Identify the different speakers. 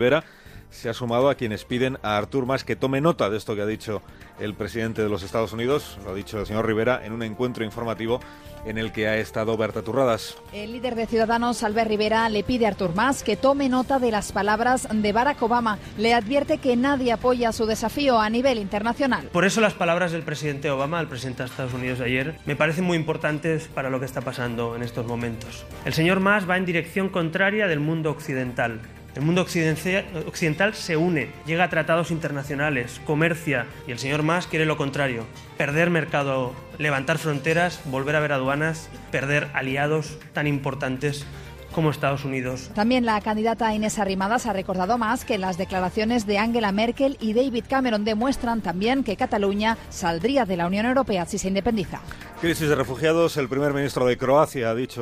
Speaker 1: Rivera se ha sumado a quienes piden a Artur Mas que tome nota de esto que ha dicho el presidente de los Estados Unidos, lo ha dicho el señor Rivera, en un encuentro informativo en el que ha estado Berta Turradas.
Speaker 2: El líder de Ciudadanos, Albert Rivera, le pide a Artur Mas que tome nota de las palabras de Barack Obama. Le advierte que nadie apoya su desafío a nivel internacional.
Speaker 3: Por eso las palabras del presidente Obama, el presidente de Estados Unidos de ayer, me parecen muy importantes para lo que está pasando en estos momentos. El señor Mas va en dirección contraria del mundo occidental. El mundo occidental se une, llega a tratados internacionales, comercia, y el señor Mas quiere lo contrario, perder mercado, levantar fronteras, volver a ver aduanas, perder aliados tan importantes como Estados Unidos.
Speaker 2: También la candidata Inés Arrimadas ha recordado más que las declaraciones de Angela Merkel y David Cameron demuestran también que Cataluña saldría de la Unión Europea si se independiza.
Speaker 1: Crisis de refugiados, el primer ministro de Croacia ha dicho